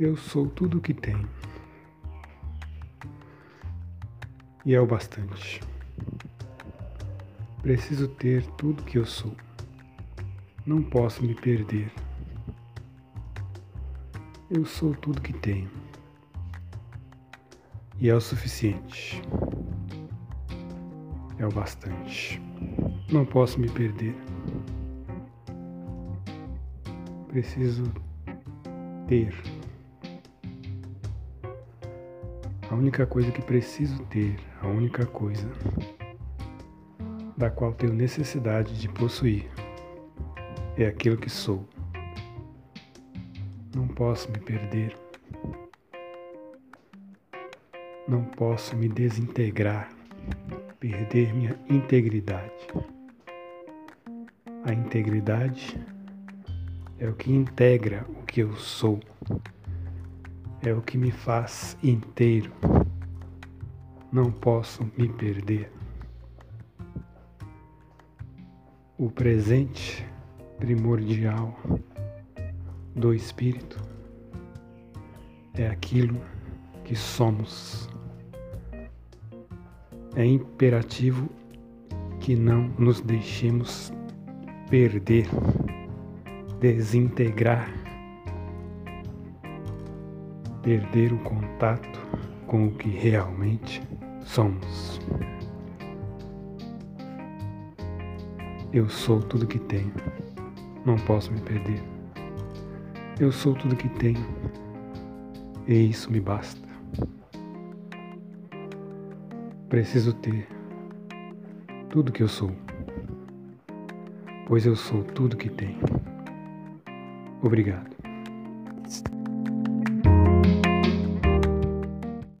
Eu sou tudo o que tenho. E é o bastante. Preciso ter tudo que eu sou. Não posso me perder. Eu sou tudo que tenho. E é o suficiente. É o bastante. Não posso me perder. Preciso ter. A única coisa que preciso ter, a única coisa da qual tenho necessidade de possuir, é aquilo que sou. Não posso me perder. Não posso me desintegrar, perder minha integridade. A integridade é o que integra o que eu sou é o que me faz inteiro. Não posso me perder. O presente primordial do Espírito é aquilo que somos. É imperativo que não nos deixemos perder, desintegrar perder o contato com o que realmente somos. Eu sou tudo que tenho, não posso me perder. Eu sou tudo que tenho, e isso me basta. Preciso ter tudo que eu sou, pois eu sou tudo que tenho. Obrigado.